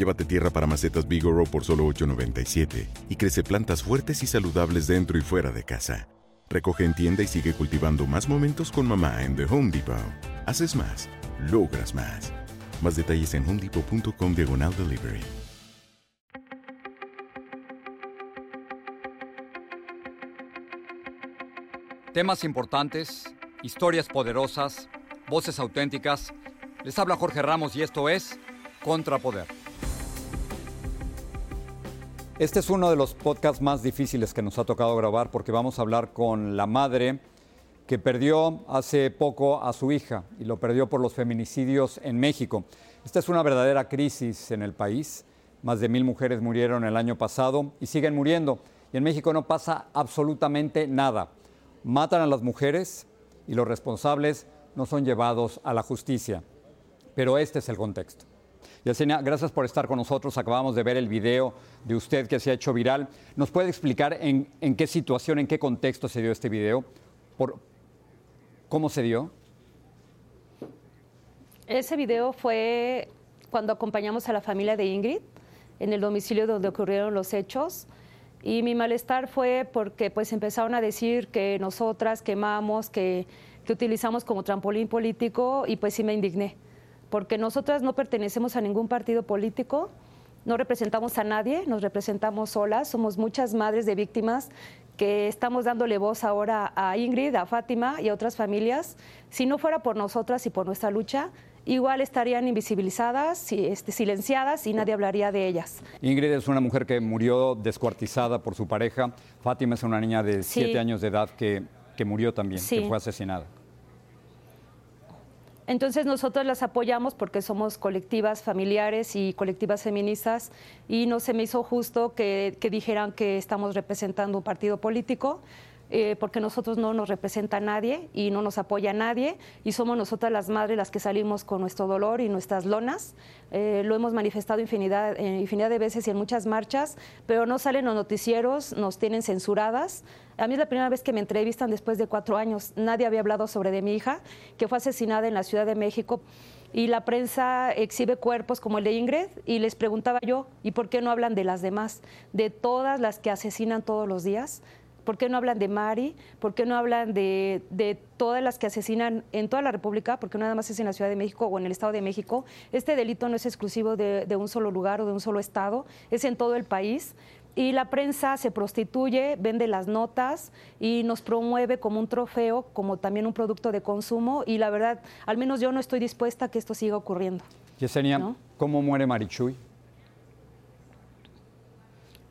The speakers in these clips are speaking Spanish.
Llévate tierra para macetas Bigoro por solo $8.97 y crece plantas fuertes y saludables dentro y fuera de casa. Recoge en tienda y sigue cultivando más momentos con mamá en The Home Depot. Haces más, logras más. Más detalles en homedepot.com diagonal delivery. Temas importantes, historias poderosas, voces auténticas. Les habla Jorge Ramos y esto es Contrapoder. Este es uno de los podcasts más difíciles que nos ha tocado grabar porque vamos a hablar con la madre que perdió hace poco a su hija y lo perdió por los feminicidios en México. Esta es una verdadera crisis en el país. Más de mil mujeres murieron el año pasado y siguen muriendo. Y en México no pasa absolutamente nada. Matan a las mujeres y los responsables no son llevados a la justicia. Pero este es el contexto. Yesenia, gracias por estar con nosotros. Acabamos de ver el video de usted que se ha hecho viral. ¿Nos puede explicar en, qué situación, en qué contexto se dio este video? Por, ¿Cómo se dio? Ese video fue cuando acompañamos a la familia de Ingrid en el domicilio donde ocurrieron los hechos. Y mi malestar fue porque pues empezaron a decir que nosotras quemamos, que, que utilizamos como trampolín político y pues sí me indigné porque nosotras no pertenecemos a ningún partido político, no representamos a nadie, nos representamos solas, somos muchas madres de víctimas que estamos dándole voz ahora a Ingrid, a Fátima y a otras familias. Si no fuera por nosotras y por nuestra lucha, igual estarían invisibilizadas, este, silenciadas y nadie hablaría de ellas. Ingrid es una mujer que murió descuartizada por su pareja. Fátima es una niña de siete años de edad que, que murió también, que fue asesinada. Entonces nosotros las apoyamos porque somos colectivas familiares y colectivas feministas y no se me hizo justo que, dijeran que estamos representando un partido político. Eh, porque nosotros no nos representa nadie y no nos apoya nadie y somos nosotras las madres las que salimos con nuestro dolor y nuestras lonas. Eh, lo hemos manifestado infinidad, eh, infinidad de veces y en muchas marchas, pero no salen los noticieros, nos tienen censuradas. A mí es la primera vez que me entrevistan después de cuatro años. Nadie había hablado sobre de mi hija, que fue asesinada en la Ciudad de México y la prensa exhibe cuerpos como el de Ingrid y les preguntaba yo, ¿y por qué no hablan de las demás? De todas las que asesinan todos los días, ¿Por qué no hablan de Mari? ¿Por qué no hablan de, todas las que asesinan en toda la República? Porque nada más es en la Ciudad de México o en el Estado de México. Este delito no es exclusivo de, un solo lugar o de un solo estado, es en todo el país. Y la prensa se prostituye, vende las notas y nos promueve como un trofeo, como también un producto de consumo. Y la verdad, al menos yo no estoy dispuesta a que esto siga ocurriendo. Yesenia, ¿cómo muere Marichuy?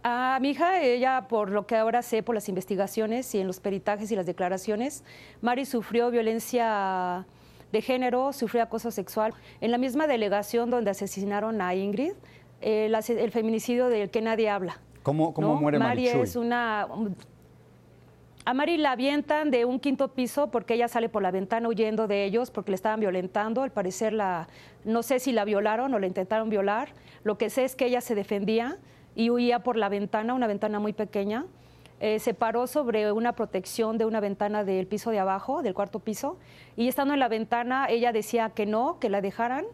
A mi hija, ella, por lo que ahora sé por las investigaciones y en los peritajes y las declaraciones, Mari sufrió violencia de género, sufrió acoso sexual. En la misma delegación donde asesinaron a Ingrid, el, feminicidio del que nadie habla. ¿Cómo, cómo muere Mari? es una... A Mari la avientan de un quinto piso porque ella sale por la ventana huyendo de ellos porque le estaban violentando. Al parecer, la, no sé si la violaron o la intentaron violar. Lo que sé es que ella se defendía y huía por la ventana, una ventana muy pequeña. Eh, se paró sobre una protección de una ventana del piso de abajo, del cuarto piso, y estando en la ventana ella decía que no, que la dejaran,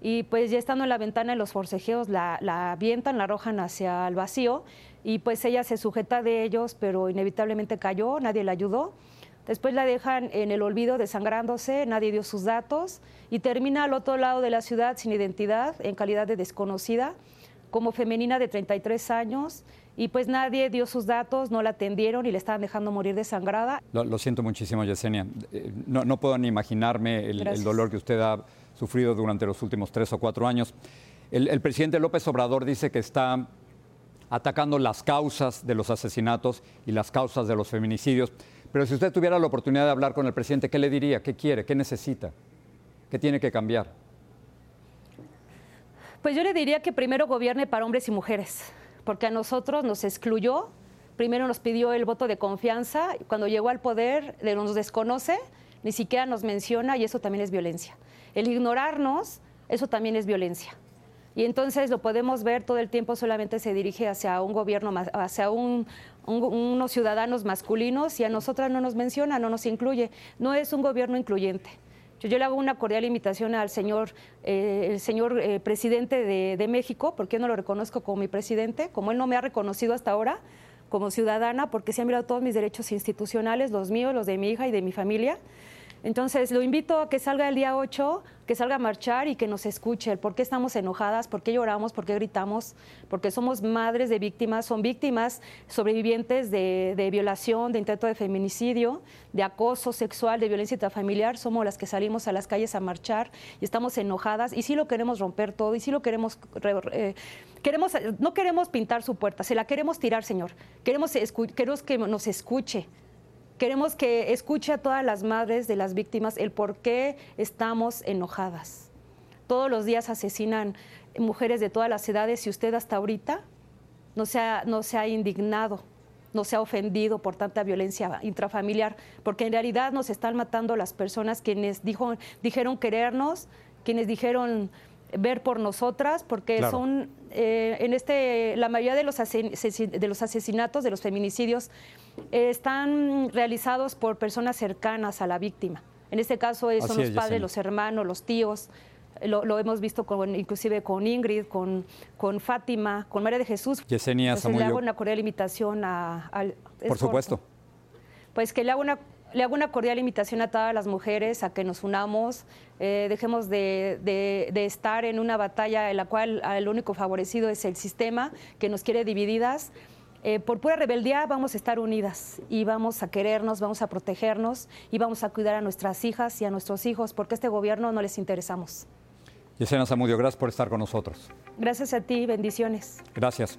y pues ya estando en la ventana en los forcejeos la, la avientan, la arrojan hacia el vacío, y pues ella se sujeta de ellos, pero inevitablemente cayó, nadie la ayudó. Después la dejan en el olvido desangrándose, nadie dio sus datos y termina al otro lado de la ciudad sin identidad, en calidad de desconocida, como femenina de 33 años y pues nadie dio sus datos, no la atendieron y le estaban dejando morir desangrada. Lo, lo siento muchísimo, Yesenia. Eh, No, no puedo ni imaginarme el, dolor que usted ha sufrido durante los últimos tres o cuatro años. El, el presidente López Obrador dice que está atacando las causas de los asesinatos y las causas de los feminicidios. Pero si usted tuviera la oportunidad de hablar con el presidente, ¿qué le diría? ¿Qué quiere? ¿Qué necesita? ¿Qué tiene que cambiar? Pues yo le diría que primero gobierne para hombres y mujeres, porque a nosotros nos excluyó, primero nos pidió el voto de confianza, cuando llegó al poder de- nos desconoce, ni siquiera nos menciona y eso también es violencia. El ignorarnos, eso también es violencia. Y entonces lo podemos ver todo el tiempo solamente se dirige hacia un gobierno, hacia un- un- unos ciudadanos masculinos y a nosotras no nos menciona, no nos incluye. No es un gobierno incluyente. Yo, le hago una cordial invitación al señor, eh, el señor eh, presidente de, de México, porque yo no lo reconozco como mi presidente, como él no me ha reconocido hasta ahora como ciudadana, porque se han mirado todos mis derechos institucionales, los míos, los de mi hija y de mi familia. Entonces, lo invito a que salga el día 8, que salga a marchar y que nos escuche el por qué estamos enojadas, por qué lloramos, por qué gritamos, porque somos madres de víctimas, son víctimas sobrevivientes de, violación, de intento de feminicidio, de acoso sexual, de violencia intrafamiliar, somos las que salimos a las calles a marchar y estamos enojadas y sí lo queremos romper todo y sí lo queremos... re- eh, queremos no queremos pintar su puerta, se la queremos tirar, Señor. Queremos, queremos que nos escuche, Queremos que escuche a todas las madres de las víctimas el por qué estamos enojadas. Todos los días asesinan mujeres de todas las edades y usted hasta ahorita no se ha, no se ha indignado, no se ha ofendido por tanta violencia intrafamiliar, porque en realidad nos están matando las personas quienes dijo, dijeron querernos, quienes dijeron ver por nosotras, porque Claro. son eh, en este la mayoría de los asesin- de los asesinatos, de los feminicidios están realizados por personas cercanas a la víctima. En este caso eh, son Así los es, padres, los hermanos, los tíos. Lo, lo hemos visto con, inclusive con Ingrid, con, con Fátima, con María de Jesús. Yesenia Entonces, le hago una cordial invitación a... al- Por corto. supuesto. Pues que le hago una, le hago una cordial invitación a todas las mujeres a que nos unamos, eh, dejemos de, de- de estar en una batalla en la cual el único favorecido es el sistema que nos quiere divididas. Eh, por pura rebeldía vamos a estar unidas y vamos a querernos, vamos a protegernos y vamos a cuidar a nuestras hijas y a nuestros hijos porque a este gobierno no les interesamos. Yesenia Zamudio, gracias por estar con nosotros. Gracias a ti, bendiciones. Gracias.